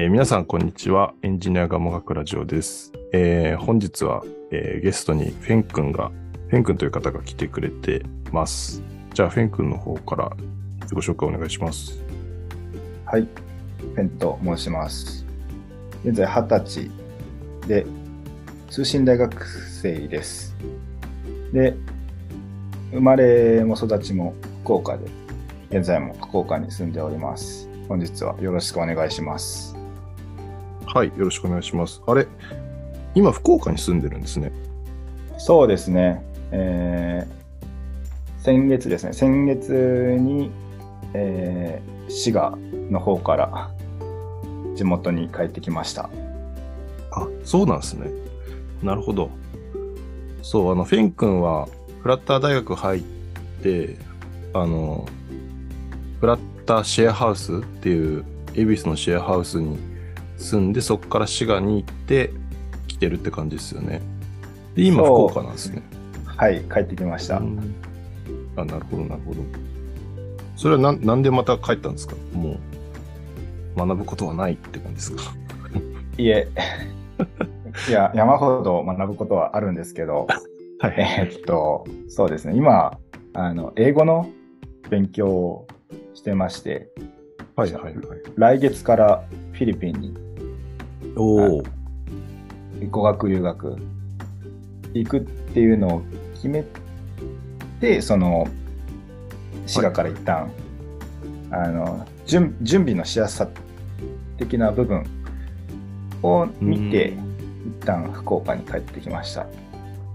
えー皆さん、こんにちは。エンジニアがもがくラジオです。えー本日は、えーゲストにフェン君が、フェン君という方が来てくれてます。じゃあ、フェン君の方から自己紹介お願いします。はい、ペンと申します。現在二十歳で、通信大学生です。で、生まれも育ちも福岡で、現在も福岡に住んでおります。本日はよろしくお願いします。はい、よろしくお願いします。あれ今、福岡に住んでるんですね。そうですね、えー先月ですね、先月に、えー滋賀の方から地元に帰ってきました。あ、そうなんですね。なるほど。そう、あの、フェン君は、フラッター大学入って、あの、フラッターシェアハウスっていう、恵比寿のシェアハウスに住んで、そこから滋賀に行って、来てるって感じですよね。で、今、福岡なんですね。はい、帰ってきました。うんあ、なるほど、なるほど。それはなんなんでまた帰ったんですか？もう、学ぶことはないって感じですか？いえ、いや、山ほど学ぶことはあるんですけど、はい。えーっと、そうですね、今、あの、英語の勉強をしてまして、はい、はい、はい。来月からフィリピンにおお。語学留学行くっていうのを決めて、その、滋賀から一旦、あの、準準備のしやすさ的な部分を見て、一旦福岡に帰ってきました。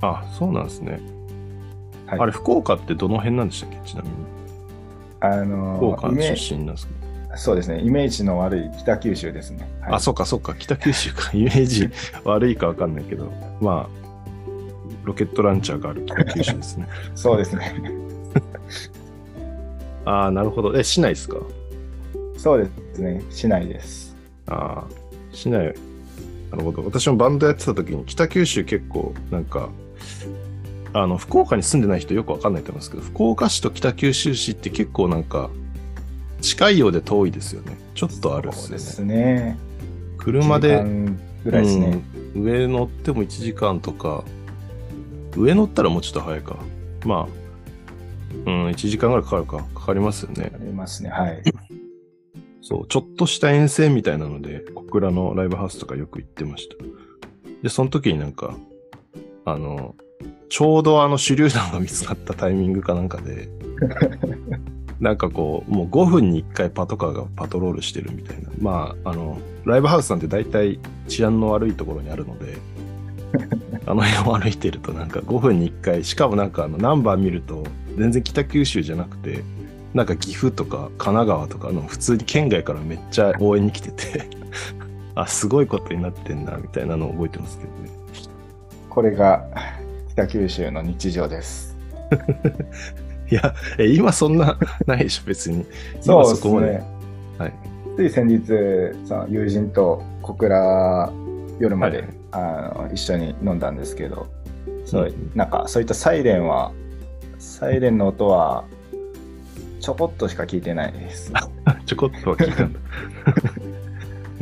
あ、そうなんですね。はいあれ、福岡ってどの辺なんでしたっけ？ちなみに。あの福岡出身なんですけど。そうですね、イメージの悪い北九州ですね。はいあ、そっかそっか。北九州か。イメージ悪いかわかんないけど。まあ、ロケットランチャーがある北九州ですね。そうですね。ああ、なるほど。え、市内ですか？そうですね、市内です。ああ、市内。なるほど。私もバンドやってた時に北九州結構なんか、あの、福岡に住んでない人よくわかんないと思いますけど、福岡市と北九州市って結構なんか、近いようで遠いですよね。ちょっとあるっすよね。そうですね。車で、1時間ぐらいですね。うん上乗っても1時間とか、上乗ったらもうちょっと早いか。まあ、うん、1時間ぐらいかかるか。かかりますよねあ。りますね、はい。そう、ちょっとした遠征みたいなので、小倉のライブハウスとかよく行ってました。で、その時になんか、あの、ちょうどあの手榴弾が見つかったタイミングかなんかで、なんかこう、もう5分に1回パトカーがパトロールしてるみたいな。まあ、あの、ライブハウスなんて大体治安の悪いところにあるので、あの辺を歩いてるとなんか5分に1回、しかもなんかあのナンバー見ると全然北九州じゃなくて、なんか岐阜とか神奈川とかの普通に県外からめっちゃ応援に来てて、あ、すごいことになってんな、みたいなのを覚えてますけどね。これが北九州の日常です。いや、え今そんな ないでしょ、別に。今そうですそこまで。ね。はい。つい先日、その友人と小倉夜まで、はいあの一緒に飲んだんですけど、そううんなんかそういったサイレンは、サイレンの音はちょこっとしか聞いてないです。ちょこっとは聞いたんだ。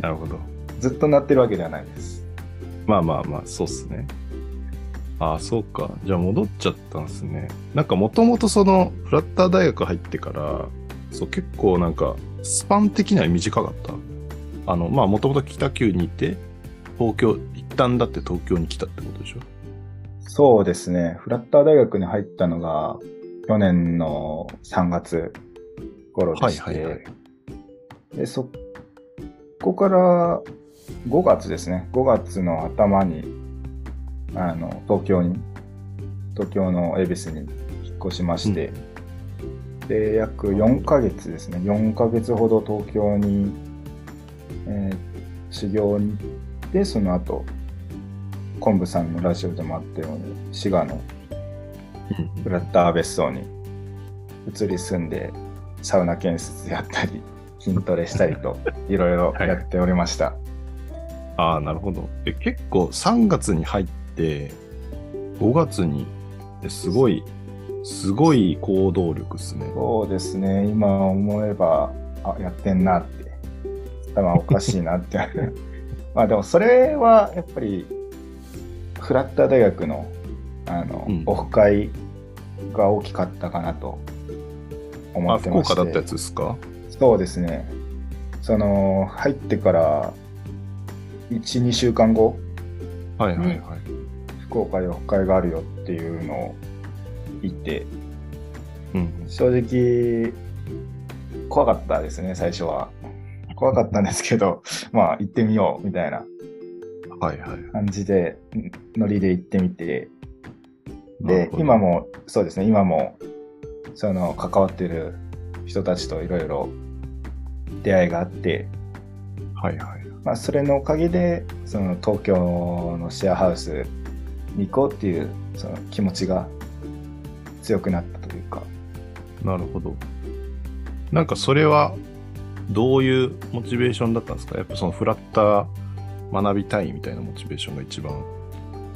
なるほど。ずっと鳴ってるわけではないです。まあまあまあ、そうっすね。ああ、そうか。じゃあ戻っちゃったんですね。なんかもともとその、フラッター大学入ってから、そう結構なんか、スパン的には短かった。あの、まあもともと北九にいて、東京、一旦だって東京に来たってことでしょ？そうですね。フラッター大学に入ったのが去年の3月頃でして、はいはいはいでそこから5月ですね。5月の頭にあの東京に、東京の恵比寿に引っ越しまして、で、約4ヶ月ですね。4ヶ月ほど東京に、えー修行に行って、その後、昆布さんのラジオでもあったように、滋賀のフラッター別荘に移り住んで、サウナ建設やったり、筋トレしたりと、いろいろやっておりました。ああ、なるほど。え、結構3月に入って、5月に、ですごい、すごい行動力ですね。そうですね、今思えば、あ、やってんなって頭おかしいなって。まあでもそれはやっぱり、フラッター大学のあの、うんオフ会が大きかったかなと思あ、ってまして。福岡だったやつですか？そうですね。その、入ってから、1、2週間後、はいはいはい。福岡でオフ会があるよっていうのを言って、うん。正直、怖かったですね、最初は。怖かったんですけど、まあ、行ってみよう、みたいなはいはい。感じで、んノリで行ってみて、で今も、そうですね、今も、その、関わってる人たちといろいろ出会いがあって、はいはい。まあ、それのおかげで、その、東京のシェアハウスに行こうっていう、その気持ちが強くなったというか、なるほど。なんかそれは、どういうモチベーションだったんですか？やっぱそのフラッター学びたいみたいなモチベーションが一番。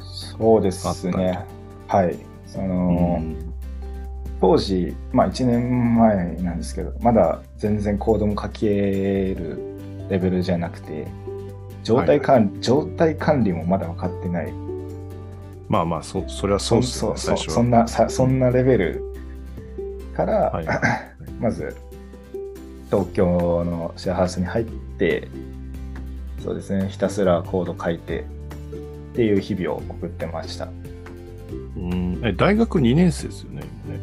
そうですね。はい。その、うん当時、まあ1年前なんですけど、まだ全然コードも書けるレベルじゃなくて、状態管理、状態管理もまだ分かってない。まあまあ、そ、それはそうですよね、そう最初は。そんな、さそんなレベルから、はいまず、東京のシェアハウスに入って、そうですね、ひたすらコード書いてっていう日々を送ってました。うん。え、大学2年生ですよね、今ね。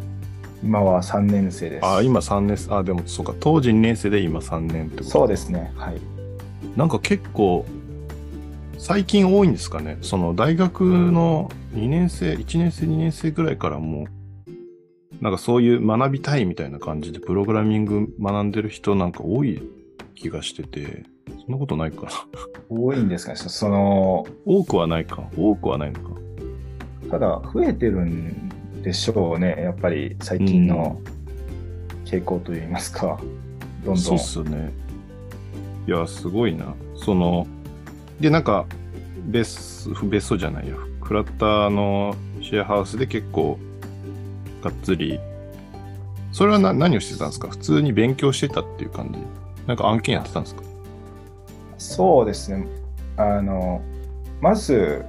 今は3年生です。あ、今3年生。あ、でもそうか、当時2年生で今3年ってことそうですね、はい。なんか結構、最近多いんですかね。その大学の2年生、1年生、2年生ぐらいからもう、なんかそういう学びたいみたいな感じでプログラミング学んでる人なんか多い気がしてて、そんなことないかな。多いんですかね、そその、多くはないか。多くはないのか。ただ増えてるんでしょうね、やっぱり最近の傾向といいますか、どんどん。そうっすよね。いや、すごいな。その、で、なんか、別ス、別荘じゃないや。フラッターのシェアハウスで結構、がっつり、それはな何をしてたんですか？普通に勉強してたっていう感じ？なんか案件やってたんですか？そうですね。あの、まず、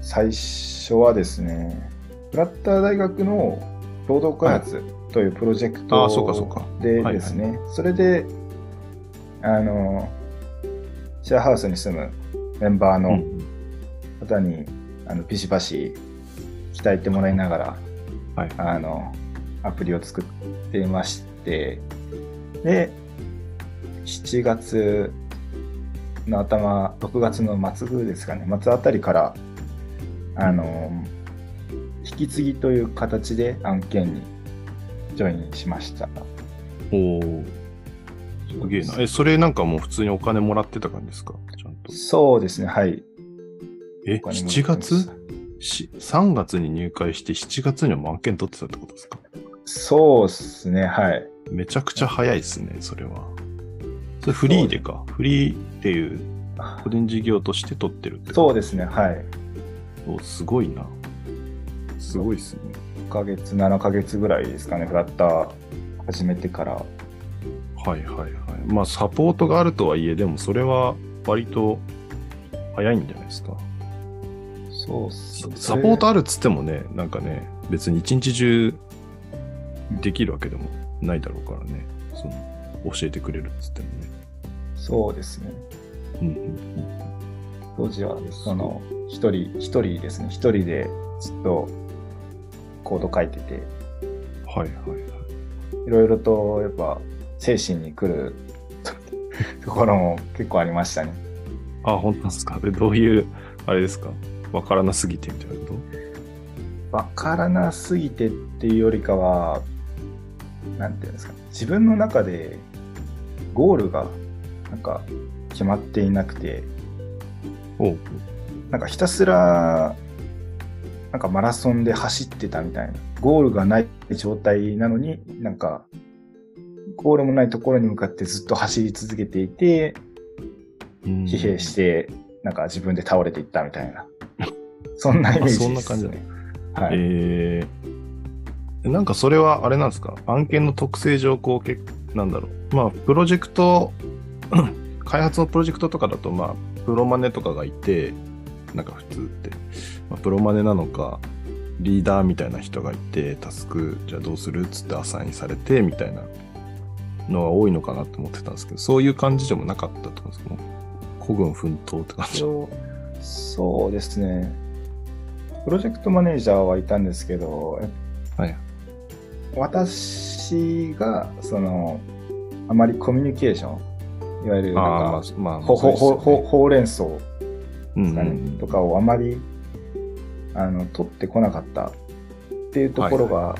最初はですね、フラッター大学の共同開発というプロジェクああそうかそうトか。ではいですね、それで、あの、シェアハウスに住むメンバーのうん。方に、あのビシバシ鍛えてもらいながら、はい。あの、アプリを作っていまして、で、7月の頭、6月の末ですかね、末あたりから、あの、引き継ぎという形で案件にジョインしました。おおすげえな。え、それなんかもう普通にお金もらってた感じですか？ちゃんと。そうですね、はい。え、お金も7らってます月？し ?3 月に入会して7月にはもう案件取ってたってことですか？そうですね、はい。めちゃくちゃ早いですね、それは。それフリーでか？フリーっていう個人事業として取ってるってそうですね、はい。おすごいな。すごいですね。5ヶ月、7ヶ月ぐらいですかね、フラッター始めてから。はいはいはい。まあサポートがあるとはいえ、でもそれは割と早いんじゃないですか。そうっすサポートあるっつってもね、なんかね、別に一日中できるわけでもないだろうからね。その教えてくれるっつってもね。そうですね。うんうん当時は、その、一人、一人ですね、一人でずっとコード書いてて、うん。はいはいはい。いろいろと、やっぱ、精神に来る ところも結構ありましたね。あ、本当ですか？で、どういう、あれですか？わからなすぎてみたいなこと？わからなすぎてっていうよりかは、なんていうんですか、自分の中でゴールが、なんか、決まっていなくて、おうなんかひたすら、なんかマラソンで走ってたみたいな。ゴールがない状態なのに、なんか、ゴールもないところに向かってずっと走り続けていて、うん疲弊して、なんか自分で倒れていったみたいな。そんなイメージです、ね。あそんな感じだね。はい。えー、なんかそれはあれなんですか？案件の特性上、こう、けなんだろう。まあ、プロジェクト 開発のプロジェクトとかだと、まあ、プロマネとかがいて、なんか普通って、まあ、プロマネなのか、リーダーみたいな人がいて、タスク、じゃあどうする？っつってアサインされて、みたいなのが多いのかなと思ってたんですけど、そういう感じでもなかったってことですか？孤軍奮闘って感じ。そうですね。プロジェクトマネージャーはいたんですけど、はい。私が、その、あまりコミュニケーション、いわゆるなんか、、まあ、ほほほほほほうれん草うんですかね、うんとかをあまりあの取ってこなかったっていうところが、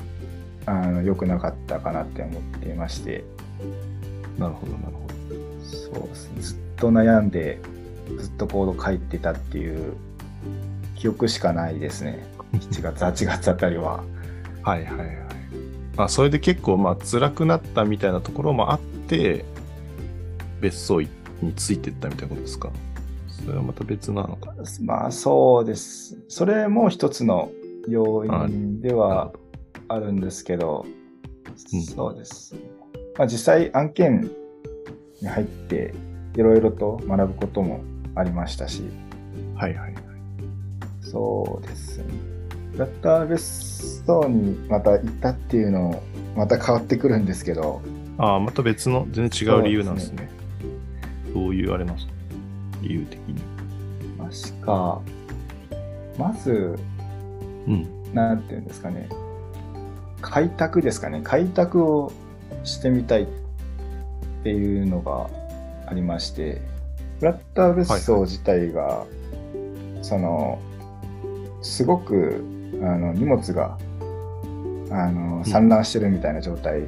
あの良くなかったかなって思っていまして、なるほど、なるほそうですね、ずっと悩んで、ずっとコード書いてたっていう記憶しかないですね。7月、8月あたりは。ど。はいはいはい。まあ、それで結構、まあ、辛くなったみたいなところもあって、別荘についてったみたいなことですか？それはまた別なのか？まあそうです。それも一つの要因ではあるんですけど、うんそうです。まあ、実際案件に入っていろいろと学ぶこともありましたし、はいはい。そうですね。フラッター別荘にまた行ったっていうのもまた変わってくるんですけど、ああ、また別の、全然違う理由なんですね。どういうあれなんですか？理由的に。確か、まず、うん。なんていうんですかね、開拓ですかね、開拓をしてみたいっていうのがありまして、フラッター別荘自体が、その、すごくあの荷物があの散乱してるみたいな状態、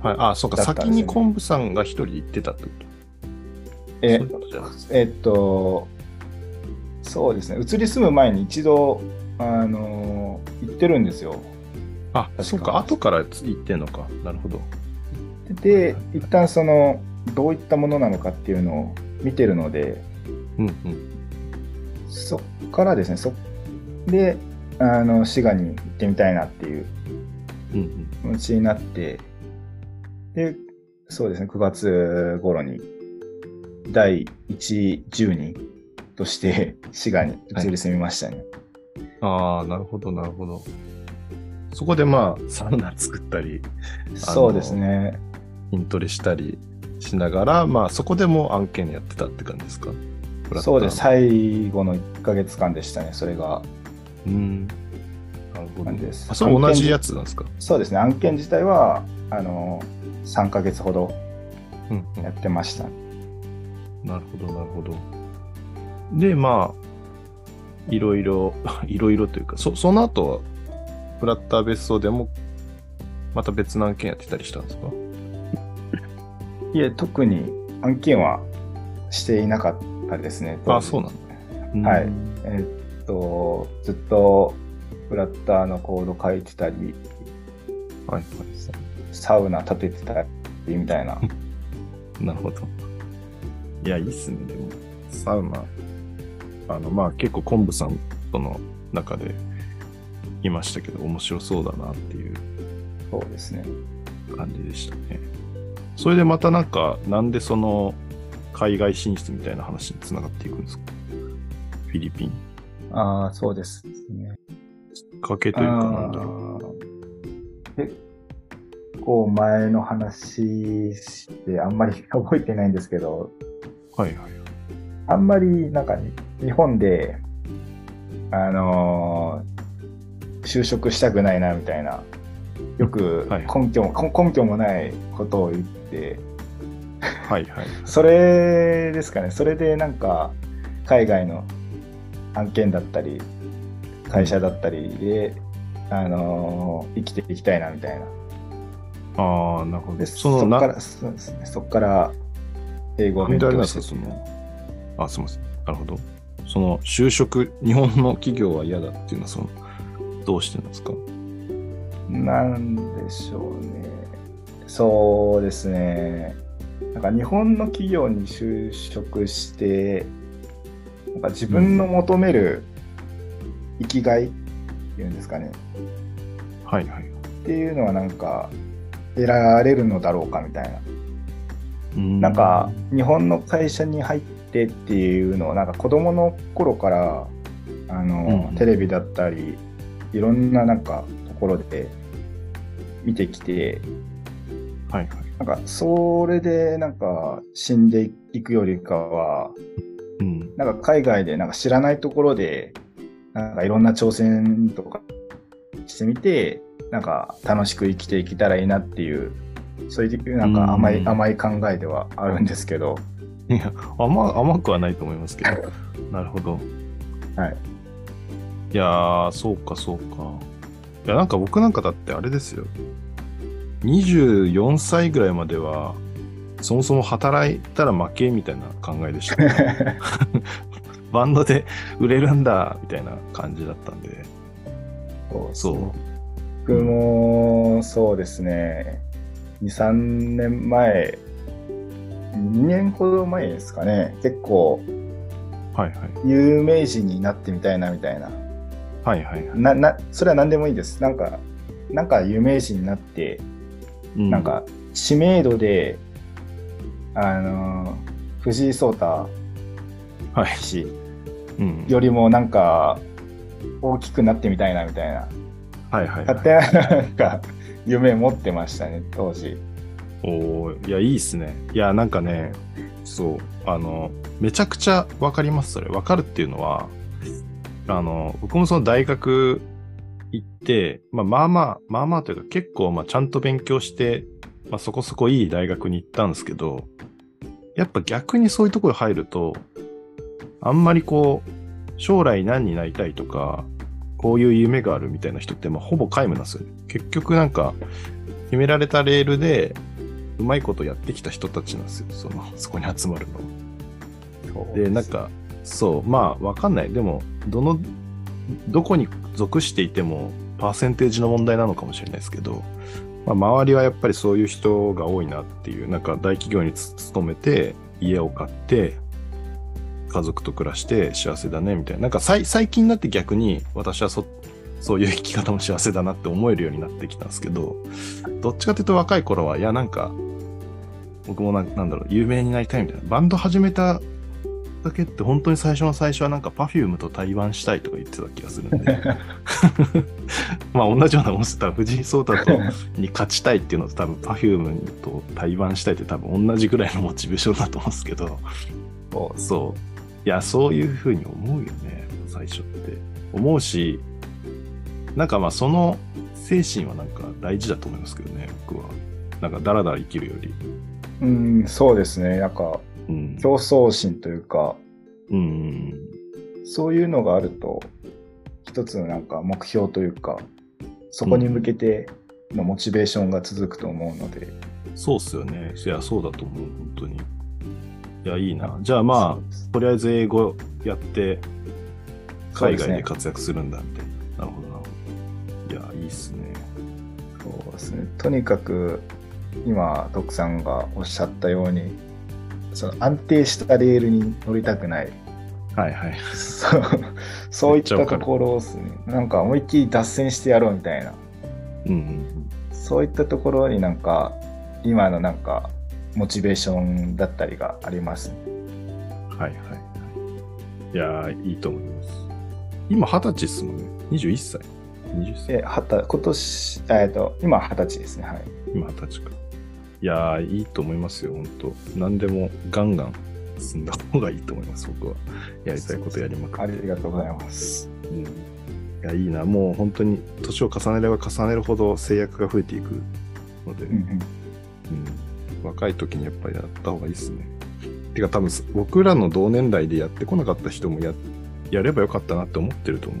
はい。ああ、そうか。先に昆布さんが一人で行ってたってこと？ええっと、そうですね、移り住む前に一度、あの行ってるんですよ。あ、かそうか。後から行ってんのか。なるほど。で、一旦その、どういったものなのかっていうのを見てるので、うんうん。そっからですね、そで、あの、滋賀に行ってみたいなっていううんうん。気持ちになって、で、そうですね、9月頃に、第1住人として滋賀に移り住みましたね。ああ、なるほど、なるほど。そこでまあ、サウナ作ったり、そうですね。筋トレしたりしながら、まあ、そこでも案件やってたって感じですか？そうです。い。最後の1ヶ月間でしたね、それが。うん。なるほど。ですあ、それ同じやつなんですか？そうですね、案件自体は、あの、3ヶ月ほどうん、うんやってました。なるほど、なるほど。で、まあ、いろいろ、いろいろというか、そその後は、フラッター別荘でも、また別の案件やってたりしたんですか？いえ、特に案件はしていなかったですね。あ、そうなんだ。はいうんえーっと、ずっとフラッターのコード書いてたり、はい、サウナ立ててたりみたいな。はい。なるほど。いや、いいっすね、でも。サウナ、あの、まあ結構昆布さんとの中でいましたけど、面白そうだなっていうそうですね。感じでしたね。それでまたなんか、なんでその、海外進出みたいな話につながっていくんですか？フィリピン。ああ、そうですね。きっかけというか、なんだろう。結構前の話して、あんまり覚えてないんですけど、はいはい。あんまりなんか日本で、あのー就職したくないなみたいな、よくはい根拠も、根根拠もないことを言って、はいはい。それですかね、それでなんか海外の案件だったり、会社だったりで、あのー生きていきたいなみたいな。ああ、なるほど。でその、な、そっから、そうですね、そっから英語を勉強してその、あ、すみません。なるほど。その、就職、日本の企業は嫌だっていうのは、その、どうしてですか？なんでしょうね。そうですね。なんか日本の企業に就職して、なんか自分の求める生きがいっていうんですかね。はいはい。っていうのはなんか得られるのだろうかみたいな。なんか日本の会社に入ってっていうのをなんか子供の頃からあの、うんテレビだったりいろんななんかところで見てきてはいはい。なんかそれでなんか死んでいくよりかはうん。なんか海外でなんか知らないところでなんかいろんな挑戦とかしてみてなんか楽しく生きていけたらいいなっていうそういうなんか甘い、うん甘い考えではあるんですけど、いや、甘甘くはないと思いますけど。なるほど。はい。いやー、そうか、そうか。いや、なんか僕なんかだってあれですよ。24歳ぐらいまでは、そもそも働いたら負けみたいな考えでした。バンドで売れるんだ、みたいな感じだったんで。そう。僕もそうですね23年前2年ほど前ですかね結構はいはい。有名人になってみたいなみたいなはいはいはい。ななそれは何でもいいですなんかなんか有名人になって、うなん、か知名度であの藤井聡太はい。うん。よりもなんか大きくなってみたいなみたいなはいはい、勝手ななんか夢持ってましたね当時おーいや、いいっすね。いや、なんかね、そう、あの、めちゃくちゃわかります、それ。わかるっていうのは、あの、僕もその大学行って、まあまあまあ、まあまあというか結構、まあちゃんと勉強して、まあそこそこいい大学に行ったんですけど、やっぱ逆にそういうところに入ると、あんまりこう、将来何になりたいとか、こういう夢があるみたいな人って、まあほぼ皆無なんですよね。結局なんか、決められたレールで、うまいことやってきた人たちなんですよ。その、そこに集まるの。で、なんか、そう、まあ、わかんない。でも、どの、どこに属していても、パーセンテージの問題なのかもしれないですけど、まあ、周りはやっぱりそういう人が多いなっていう、なんか大企業に勤めて、家を買って、家族と暮らして幸せだね、みたいな。なんか最近になって逆に、私はそ、そういう生き方も幸せだなって思えるようになってきたんですけど、どっちかというと若い頃は、いや、なんか、僕もなんだろう、有名になりたいみたいな。バンド始めただけって本当に最初の最初はなんか Perfume と対バンしたいとか言ってた気がするんで。まあ同じようなもんしてたら藤井聡太とに勝ちたいっていうのと多分 Perfume と対バンしたいって多分同じぐらいのモチベーションだと思うんですけど、そうそう。いや、そういうふうに思うよね、最初って。思うし、なんかまあその精神はなんか大事だと思いますけどね、僕は。なんかダラダラ生きるより。うんそうですねなんかうん。競争心というかうん。そういうのがあると一つのなんか目標というかそこに向けてのモチベーションが続くと思うので、そうっすよね。いや、そうだと思う、本当に。いや、いいな。じゃあまあ、とりあえず英語やって、海外で活躍するんだ、みたいな。なるほど、なるほど。いや、いいっすね。そうですねとにかく今徳さんがおっしゃったようにその安定したレールに乗りたくないはいはい。そうそういったところですねなんか思いっきり脱線してやろうみたいなうんうんそういったところになんか今のなんかモチベーションだったりがありますねうん。はいはいはい。いやー、いいと思います。今、二十歳っすもんね。21歳。20歳。ではた今年えっと今二十歳ですねはい今、二十歳か。いやー、いいと思いますよ、本当何でもガンガン進んだ方がいいと思います、僕は。やりたいことやりまくって。ありがとうございますうん、いや、いいな。もう本当に年を重ねれば重ねるほど制約が増えていくので、うんうんうん若い時にやっぱりやった方がいいですね。てか多分僕らの同年代でやってこなかった人もややればよかったなって思ってると思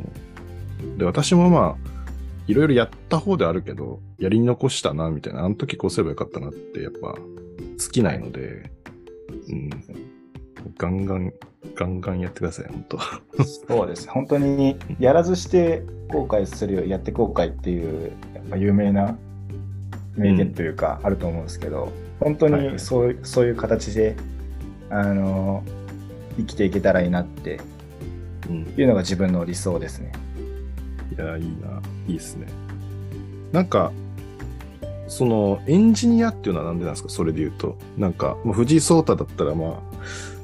う。で、私もまあ、いろいろやった方であるけど、やり残したな、みたいな、あの時こうすればよかったなってやっぱ尽きないので、うん。ガンガン、ガンガンやってください、本当そうです本当にやらずして後悔するよやって後悔っていうやっぱ有名な名言というかあると思うんですけど、本当はいはいにそう,、そういう形であの生きていけたらいいなってうん。いうのが自分の理想ですね。いや、いいな。いいですね。なんか、そのエンジニアっていうのはなんでなんですか？それで言うと。なんか、まあ藤井聡太だったらまあ、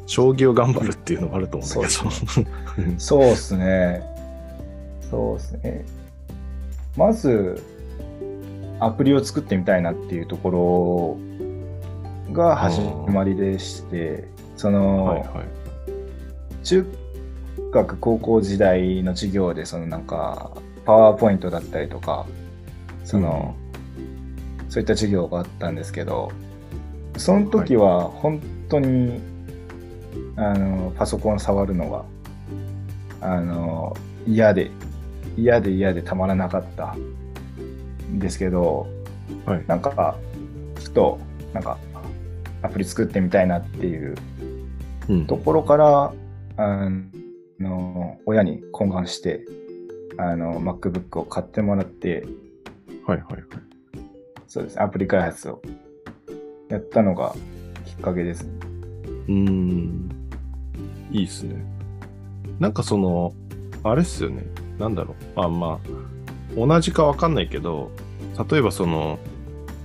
将棋を頑張るっていうのもあると思うんだけど。そうっすね。そうっすね。まず、アプリを作ってみたいなっていうところが始まりでして、その、はいはい。中学高校時代の授業でそのなんかパワーポイントだったりとかその、そういった授業があったんですけどその時は本当に、あのパソコン触るのがあの嫌で嫌で嫌でたまらなかったんですけどはい。なんかふとなんかアプリ作ってみたいなっていううん。ところから、あの、親に懇願して、あの、MacBook を買ってもらって、はいはいはい。そうです、アプリ開発をやったのがきっかけですね。うーん。いいっすね。なんかその、あれっすよね。なんだろう。あ、まあ、同じかわかんないけど、例えばその、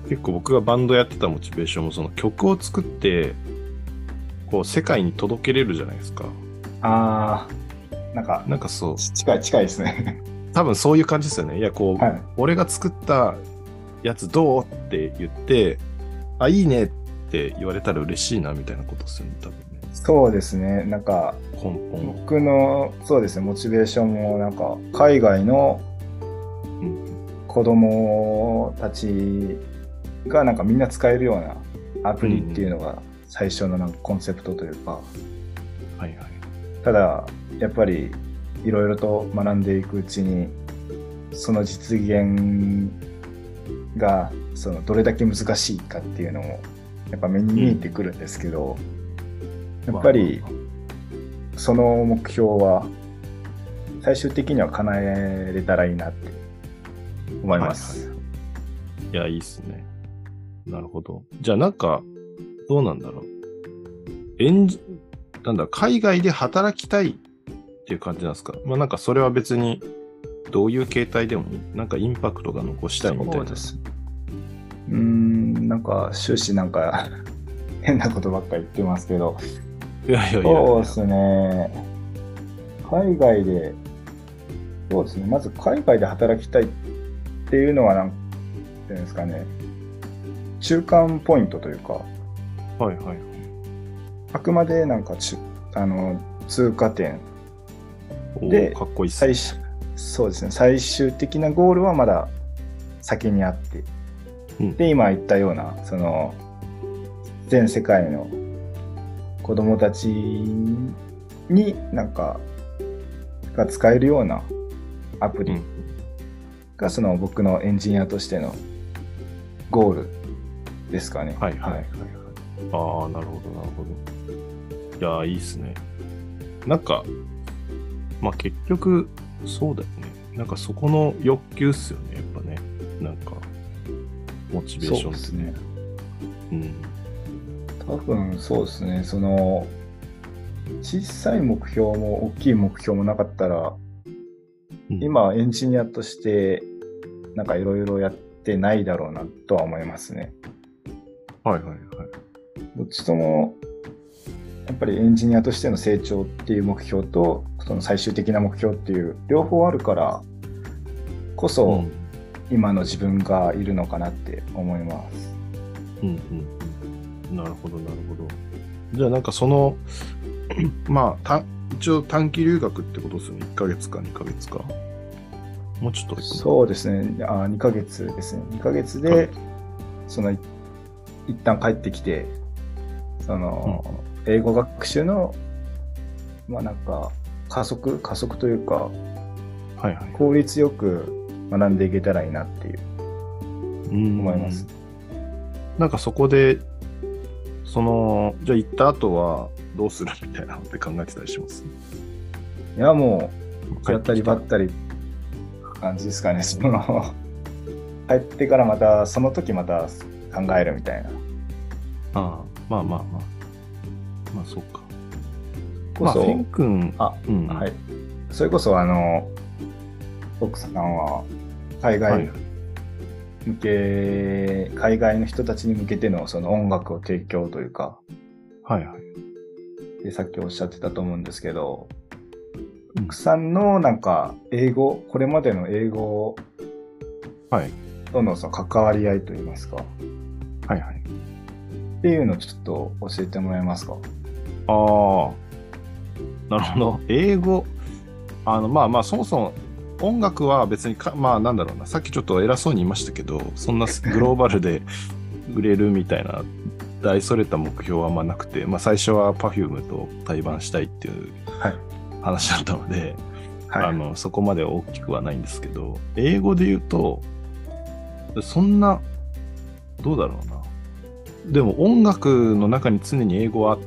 結構僕がバンドやってたモチベーションもその曲を作って、こう世界に届けれるじゃないですか。あー、なんか、なんかそう、近い、近いですね。多分そういう感じですよね。いや、こう、はい。俺が作ったやつどうって言って、あ、いいねって言われたら嬉しいなみたいなことですよね、多分ね。そうですね。なんか、根本を。僕の、そうですね、モチベーションも、なんか、海外のうん子供たちが、なんかみんな使えるようなアプリっていうのが、最初のなんかコンセプトというか、はいはい。ただやっぱりいろいろと学んでいくうちにその実現がそのどれだけ難しいかっていうのもやっぱ目に見えてくるんですけど、やっぱりその目標は最終的には叶えれたらいいなって思います。はいはいいや、いいっすね。なるほど。じゃあなんか、どうなんだろう。エンジ、なんだ、海外で働きたいっていう感じなんですか？まあなんかそれは別に、どういう形態でも。なんかインパクトが残したいみたいな。そうです。うーん、なんか終始なんか 変なことばっかり言ってますけど、いやいやいやそうですね。海外で、そうですね。まず海外で働きたいっていうのは、なんていうんですかね。中間ポイントというか、はいはい。あくまでなんかちあの通過点、でかっこいい最。終そうですね。最終的なゴールはまだ先にあって、うんで、今言ったような、その、全世界の子供たちになんか、が使えるようなアプリうんが、その僕のエンジニアとしてのゴールですかね。はいはいはいはい。ああ、なるほどなるほど。いやー、いいっすね。なんか、まあ結局、そうだよね。なんかそこの欲求っすよね、やっぱね。なんか、モチベーションってね。ね。うん。多分そうですね。その、小さい目標も大きい目標もなかったら、うん、今エンジニアとしてなんかいろいろやってないだろうなとは思いますね。はいはいはい。どっちともやっぱりエンジニアとしての成長っていう目標とその最終的な目標っていう両方あるからこそうん今の自分がいるのかなって思います。うんうんうん。なるほど、なるほど。じゃあなんかその、まあ、た一応短期留学ってことですよね。1ヶ月か2ヶ月か。もうちょっとそうですね。あ2ヶ月ですね。2ヶ月でそのい一旦帰ってきてその、英語学習のまあなんか加速加速というかはいはい。効率よく学んでいけたらいいなっていううん思います。なんかそこで、その、じゃあ行った後はどうするみたいなのって考えてたりします？いやもう帰やったりばきったり感じですかね。その帰ってからまたその時また考えるみたいな。ああ、まあまあまあ。まあそうか。まあ、フェン君、あ、うん。はい。それこそあの奥さんは海はい外向け、海外の人たちに向けてのその音楽を提供というか、はいはい。でさっきおっしゃってたと思うんですけど、うん奥さんのなんか英語、これまでの英語はい。とのその関わり合いといいますか、っはいはい。ていうのをちょっと教えてもらえますか？ああ。なるほど。英語。あの、まあまあ、そもそも音楽は別にか、まあなんだろうな。さっきちょっと偉そうに言いましたけど、そんなグローバルで売れるみたいな大それた目標はあんまなくて、まあ最初は Perfume と対バンしたいっていうはい話だったので、はい。あの、そこまで大きくはないんですけど、英語で言うと、そんな、どうだろうな。でも音楽の中に常に英語はあ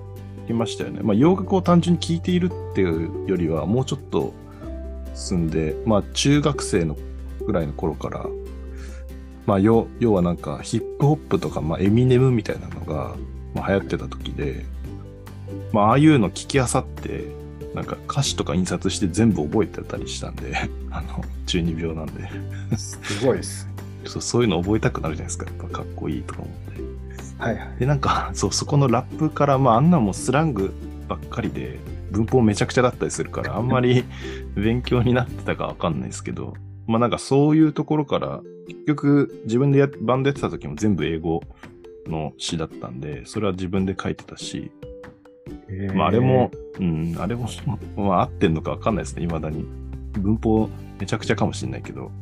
りましたよね。まあ洋楽を単純に聴いているっていうよりは、もうちょっと進んで、まあ中学生のぐらいの頃から、まあ要要はなんかヒップホップとか、まあエミネムみたいなのが、まあ、流行ってた時で、まあああいうの聞きあさって、なんか歌詞とか印刷して全部覚えてたりしたんで、あの、中二病なんで。すごいです。そうそういうの覚えたくなるじゃないですか。やっぱかっこいいとか思って。はいはい。で、なんか、そう、そこのラップから、まあ、あんなんもスラングばっかりで、文法めちゃくちゃだったりするから、あんまり勉強になってたかわかんないですけど、まあなんかそういうところから、結局自分でやバンドやってた時も全部英語の詩だったんで、それは自分で書いてたし、まああれも、うん、あれも、まあ合ってんのかわかんないですね、未だに。文法めちゃくちゃかもしれないけど、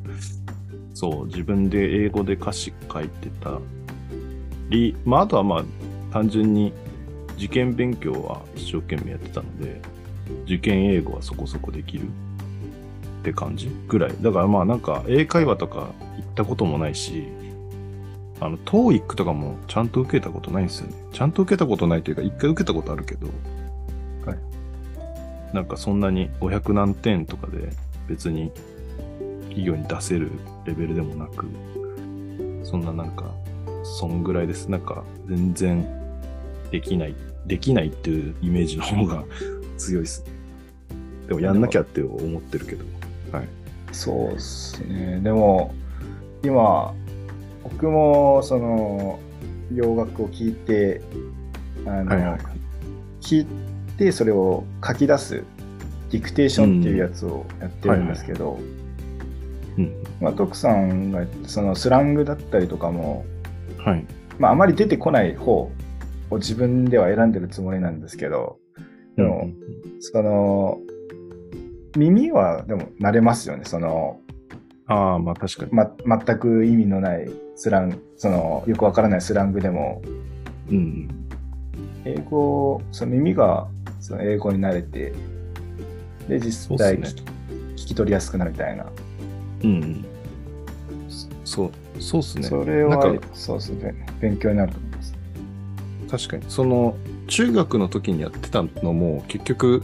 そう、自分で英語で歌詞書いてたり、まああとはまあ単純に受験勉強は一生懸命やってたので、受験英語はそこそこできるって感じぐらい。だからまあなんか英会話とか行ったこともないし、あの、TOEIC とかもちゃんと受けたことないんですよね。ちゃんと受けたことないというか、一回受けたことあるけど、はい。なんかそんなに500何点とかで別に企業に出せるレベルでもなく、そんななんか、そんぐらいです。なんか全然できない、できないっていうイメージの方が 強いですね。でもやんなきゃって思ってるけど。はい。そうですね。でも、今、僕も、その、洋楽を聴いて、あの、はいはい聞いて、それを書き出す、ディクテーションっていうやつをやってるんですけど、うん。まあ、徳さんがそのスラングだったりとかも、はい。まあ、あまり出てこない方を自分では選んでるつもりなんですけど、でも、うんその、耳はでも慣れますよね。その、ああ、まあ確かに。ま、全く意味のないスラング、その、よくわからないスラングでも、うん。英語、その耳がその英語に慣れて、で、実際聞そうっすき,、聞き取りやすくなるみたいな。うん。そう、そうっすね。それはなんか、そうですね。勉強になると思います。確かに。その、中学の時にやってたのも、結局、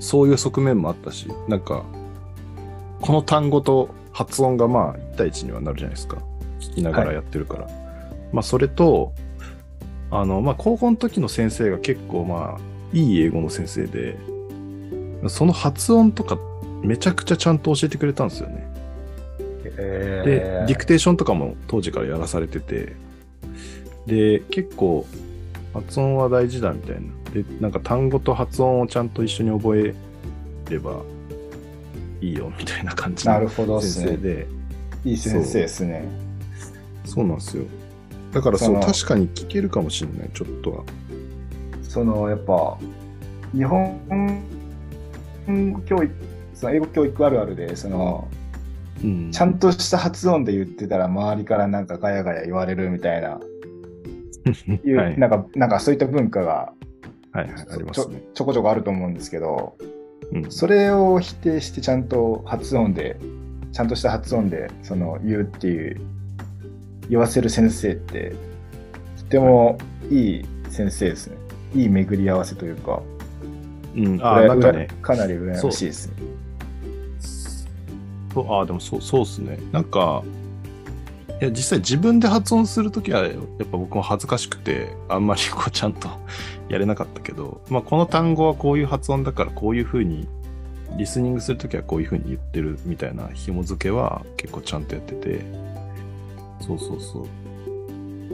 そういう側面もあったし、なんか、この単語と発音がまあ、1対1にはなるじゃないですか。聞きながらやってるから。まあ、それと、あの、まあ、高校の時の先生が結構まあ、いい英語の先生で、その発音とか、めちゃくちゃちゃんと教えてくれたんですよね。えで、ディクテーションとかも当時からやらされてて、で、結構発音は大事だみたいな。で、なんか単語と発音をちゃんと一緒に覚えればいいよみたいな感じのなるほどっすね。先生で、いい先生ですね。そうなんですよ。だからそう、確かに聞けるかもしれない、ちょっとは。その、やっぱ、日本教育、その英語教育あるあるで、その、うん。ちゃんとした発音で言ってたら周りからなんかガヤガヤ言われるみたいな、いうはい、なんか、なんかそういった文化がはいはい、ありまちょすね。ちょこちょこあると思うんですけど、うん。それを否定してちゃんと発音で、ちゃんとした発音でその言うっていう、言わせる先生って、とてもいい先生ですね。いい巡り合わせというか、うん、あなんかね、かなり羨ましいですね。そうああ、でもそう、そうっすね。なんか、いや、実際自分で発音するときは、やっぱ僕も恥ずかしくて、あんまりこうちゃんと やれなかったけど、まあこの単語はこういう発音だからこういうふうに、リスニングするときはこういうふうに言ってるみたいな紐付けは結構ちゃんとやってて、そうそうそ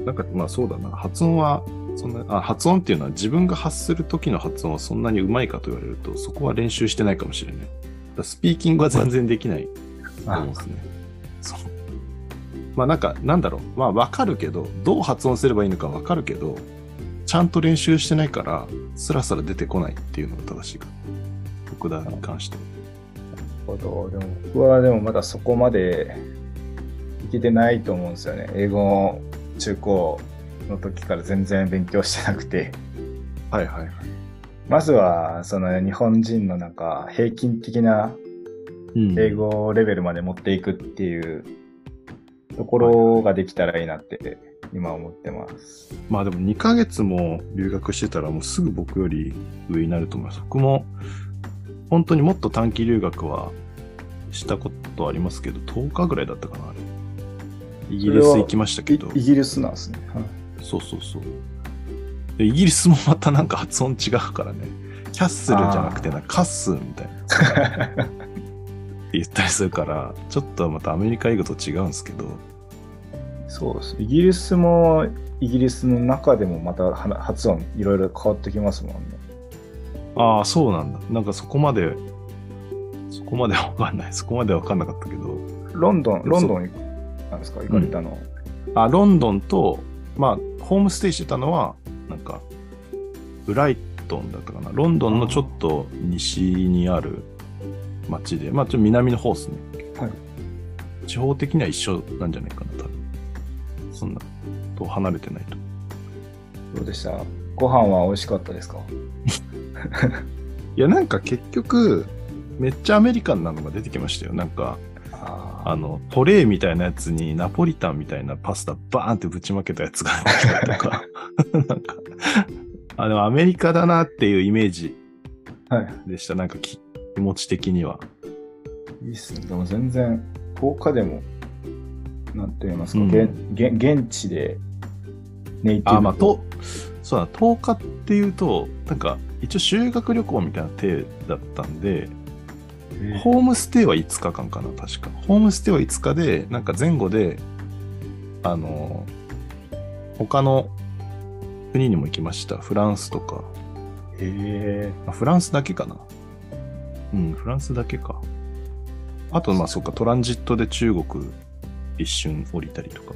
う。なんか、まあそうだな。発音は、そんな、あ、発音っていうのは自分が発する時の発音はそんなにうまいかと言われると、そこは練習してないかもしれない。だからスピーキングは全然できない思うんですね。そう。まあなんか、なんだろう。まあわかるけど、どう発音すればいいのかわかるけど、ちゃんと練習してないから、スラスラ出てこないっていうのが正しいかな。福田に関しては。なるほど。でも僕はでもまだそこまでいけてないと思うんですよね。英語中高の時から全然勉強してなくて。はいはいはい。まずは、その日本人のなんか平均的なうん英語レベルまで持っていくっていうところができたらいいなって今思ってます。まあでも2ヶ月も留学してたらもうすぐ僕より上になると思います。僕も本当にもっと短期留学はしたことありますけど、10日ぐらいだったかな、あれ。イギリス行きましたけど、イイギリスなんですね。はいそうそうそう。でイギリスもまたなんか発音違うからね。キャッスルじゃなくてな、カッスみたいな。って言ったりするから、ちょっとまたアメリカ英語と違うんですけど、そうです。イギリスもイギリスの中でもまたは発音いろいろ変わってきますもんね。ああ、そうなんだ。なんかそこまで、そこまでわかんない。そこまでわかんなかったけど。ロンドン、ロンドンなんですか？行かれたの。あ、ロンドンと、まあ、ホームステイしてたのは、なんか、ブライトンだったかな。ロンドンのちょっと西にある町で、まあ、ちょっと南の方ですね。はい。地方的には一緒なんじゃないかな、多分。そんな、と離れてないと。どうでした？ご飯は美味しかったですか？いや、なんか結局、めっちゃアメリカンなのが出てきましたよ。なんか、ああの、トレイみたいなやつにナポリタンみたいなパスタバーンってぶちまけたやつが出てきたりとか、なんか、あの、アメリカだなっていうイメージはい。でした。なんかき気持ち的には。いいっすね。でも全然、10日でも、なんて言いますか、うん現現現地でネイティブあ、まあ、と、そうだ、10日っていうと、なんか、一応修学旅行みたいな体だったんで、えーホームステイは5日間かな、確か。ホームステイは5日で、なんか前後で、あの、他の国にも行きました。フランスとか。へあフランスだけかな。うん、フランスだけか。あと、まあ、そっか、トランジットで中国一瞬降りたりとか。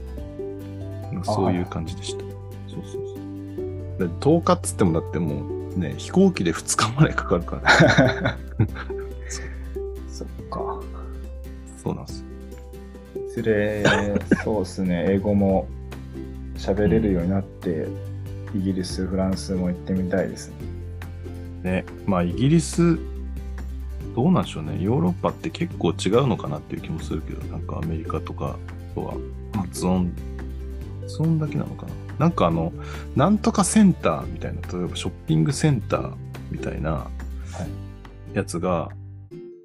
まあそういう感じでした。そうそうそう。で10日っつっても、だってもう、ね、飛行機で2日までかかるから、ー そっか。そうなんですよ。いずれ、そうっすね、英語も喋れるようになって、イギリス、フランスも行ってみたいですね。ね、まあイギリス、どうなんでしょうね。ヨーロッパって結構違うのかなっていう気もするけど、なんかアメリカとかとは発音、発音だけなのかな。なんかあの、なんとかセンターみたいな、例えばショッピングセンターみたいなやつが、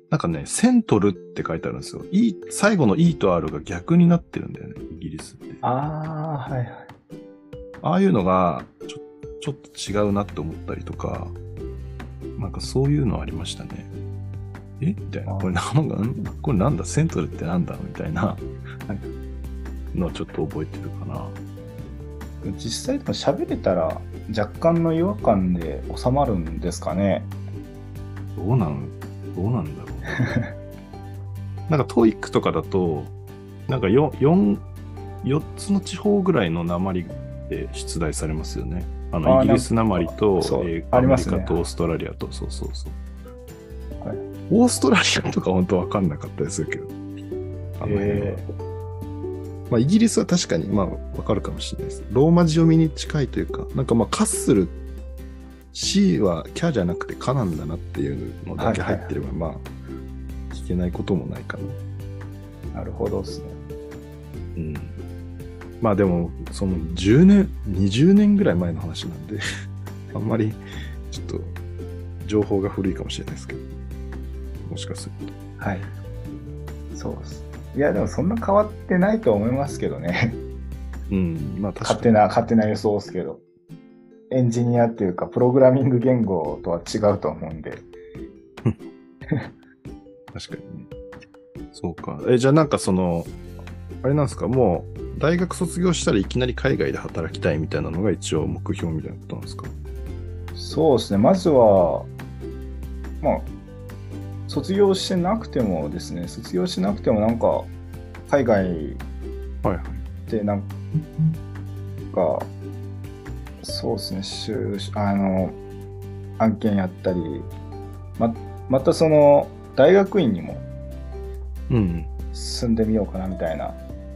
なんかね、セントルって書いてあるんですよ。E、最後の E と R が逆になってるんだよね、イギリスって。ああ、はいはい。ああいうのがちょ、ちょっと違うなって思ったりとか、なんかそういうのありましたね。え？みたいな。あこれなんか、んこれなんだ？セントルってなんだ？みたいな、なんかのをちょっと覚えてるかな。実際でも喋れたら若干の違和感で収まるんですかね。どうなん、どうなんだろう。なんか TOEIC とかだと、なんか 4, 4, 4つの地方ぐらいの訛りで出題されますよね。あの、イギリス訛りと、アメリカとオーストラリアと、そうそうそう。はいオーストラリアとか本当わかんなかったでするけど。あの辺はへまあ、イギリスは確かに、まあ、わかるかもしれないです。ローマ字読みに近いというか、なんかまあ、カッスル、C はキャじゃなくてカなんだなっていうのだけ入ってれば、まあ、聞けないこともないかな。なるほどですね。うん。まあでも、その10年、20年ぐらい前の話なんで、あんまり、ちょっと、情報が古いかもしれないですけど、もしかすると。はい。そうです。いや、でもそんな変わってないと思いますけどね。うん、まあ確かに。勝手な、勝手な予想ですけど。エンジニアっていうか、プログラミング言語とは違うと思うんで。確かにね。そうか。え、じゃあなんかその、あれなんですか、もう、大学卒業したらいきなり海外で働きたいみたいなのが一応目標みたいなことなんですか？そうですね。まずは、まあ、卒業してなくてもですね、卒業しなくてもなんか、海外はいはい。でなんか、そうですね、就あの、案件やったり、ままたその、大学院にもうん。進んでみようかなみたいな、はい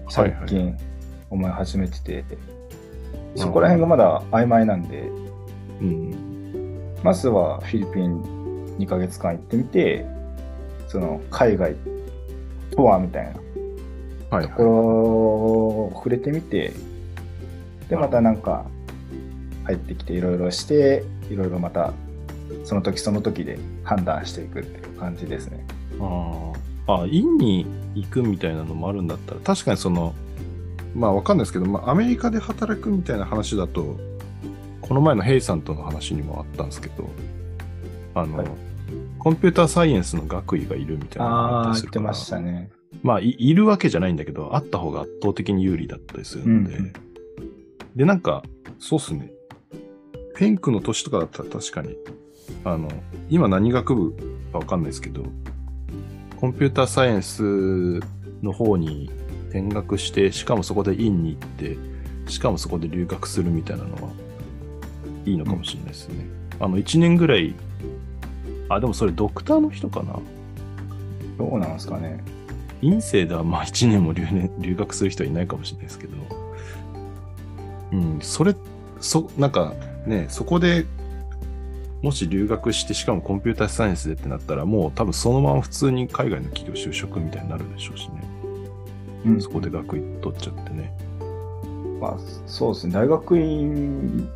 最はい近思い始めてて、そこら辺がまだ曖昧なんで、うん。まずはフィリピン2ヶ月間行ってみて、その海外とはみたいなはいところはを触れてみて、で、またなんか入ってきていろいろして、いろいろまたその時その時で判断していくっていう感じですね。あ。あ、院に行くみたいなのもあるんだったら、確かにその、まあわかんないですけど、まあアメリカで働くみたいな話だと、この前のヘイさんとの話にもあったんですけど、あの、はいコンピューターサイエンスの学位がいるみたいなのがあったりするから言ってましたね。まあい、いるわけじゃないんだけど、あった方が圧倒的に有利だったりするので、うんうんで、なんか、そうっすね。フェンクの年とかだったら確かに、あの、今何学部かわかんないですけど、コンピューターサイエンスの方に転学して、しかもそこで院に行って、しかもそこで留学するみたいなのはいいのかもしれないですね。あの、1年ぐらい、あ、でもそれドクターの人かな？どうなんですかね。院生ではまあ1年も留年留学する人はいないかもしれないですけど、うん、それ、そ、なんかね、そこでもし留学して、しかもコンピューターサイエンスでってなったら、もう多分そのまま普通に海外の企業就職みたいになるでしょうしね。うんそこで学位取っちゃってね。まあ、そうですね。大学院に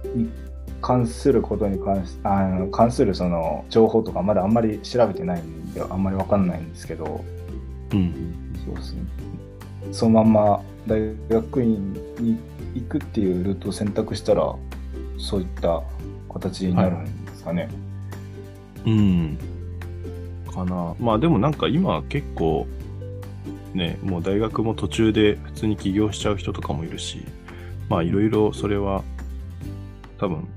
関することに関しあの関するその情報とかまだあんまり調べてないんで、あんまりわかんないんですけど、うん。そうですね。そのまんま大学院に行くっていうルートを選択したら、そういった形になるんですかね。うん。かな。まあでもなんか今結構、ね、もう大学も途中で普通に起業しちゃう人とかもいるし、まあいろいろそれは多分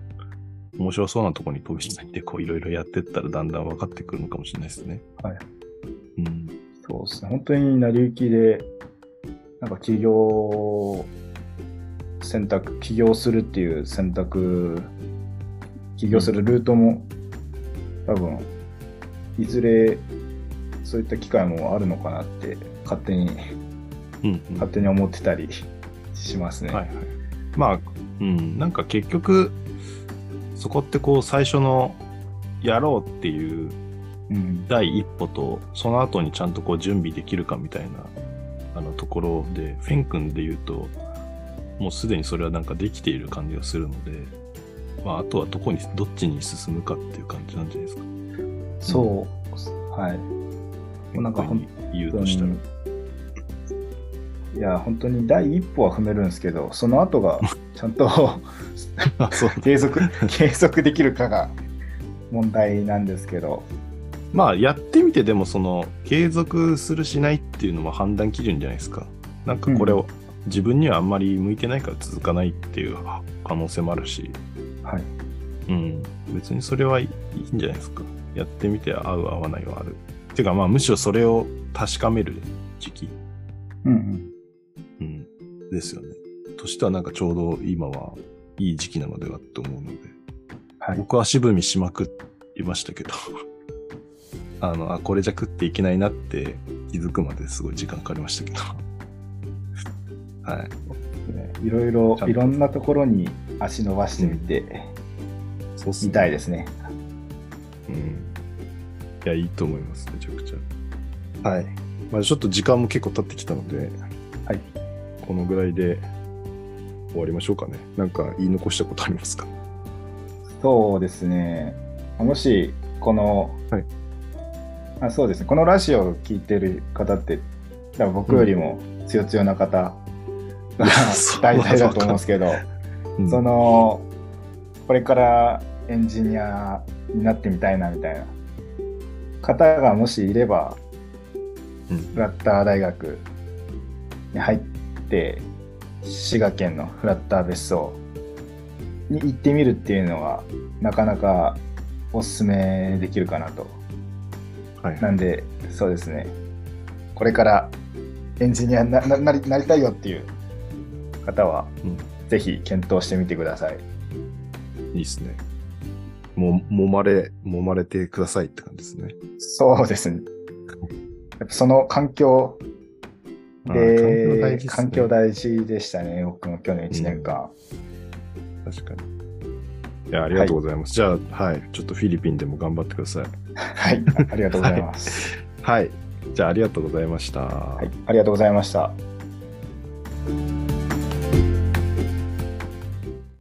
面白そうなところに飛びついてこういろいろやってったらだんだん分かってくるのかもしれないですね。はい。うん。そうですね。本当に成り行きで、なんか起業選択、起業するっていう選択、起業するルートも、多分、いずれそういった機会もあるのかなって勝手に、うん、うん。勝手に思ってたりしますね。はいはい。まあ、うん、なんか結局、そこってこう最初のやろうっていううん。第一歩と、その後にちゃんとこう準備できるかみたいな、あのところで、フェン君で言うと、もうすでにそれはなんかできている感じがするので、まあ、あとはどこに、どっちに進むかっていう感じなんじゃないですか。そう、はい。フなんかほんェン君に言うとしたら。いや、本当に第一歩は踏めるんですけど、その後が ちゃんとあそう継続、継続できるかが問題なんですけど、まあ、やってみてでも、その、継続するしないっていうのも判断基準じゃないですか。なんかこれを、自分にはあんまり向いてないから続かないっていう可能性もあるし、はい。うん。別にそれはいいいいんじゃないですか。やってみて合う合わないはある。てかまあむしろそれを確かめる時期、うんうん。うん、ですよね。としてはなんかちょうど今はいい時期なのではと思うので。はい。僕は足踏みしまくりましたけど、あの、あ、これじゃ食っていけないなって気づくまですごい時間かかりましたけど。はい。ねいろいろいろんなところに足伸ばしてみて、そうっすねみたいですね。うん。いや、いいと思います、めちゃくちゃ。はい。まあちょっと時間も結構経ってきたので、はい。このぐらいで終わりましょうかね。なんか言い残したことありますか？そうですね。もし、この、はいあそうですね。このラジオを聞いてる方って、多分僕よりも強強な方が、そ う大体だと思うんですけど、うんその、これからエンジニアになってみたいなみたいな方がもしいれば、うんフラッター大学に入って、滋賀県のフラッター別荘に行ってみるっていうのは、なかなかおすすめできるかなと。はい。なんで、そうですね。これからエンジニアになななりなりたいよっていう方は、うんぜひ検討してみてください。いいですね。もう、揉まれ、揉まれてくださいって感じですね。そうですね。やっぱその環境で、環環境大事でしたね、僕も去年1年間。確かに。いや、ありがとうございます。じゃあ、はい。ちょっとフィリピンでも頑張ってください。はい、ありがとうございます。はい。じゃあ、ありがとうございました。はい、ありがとうございました。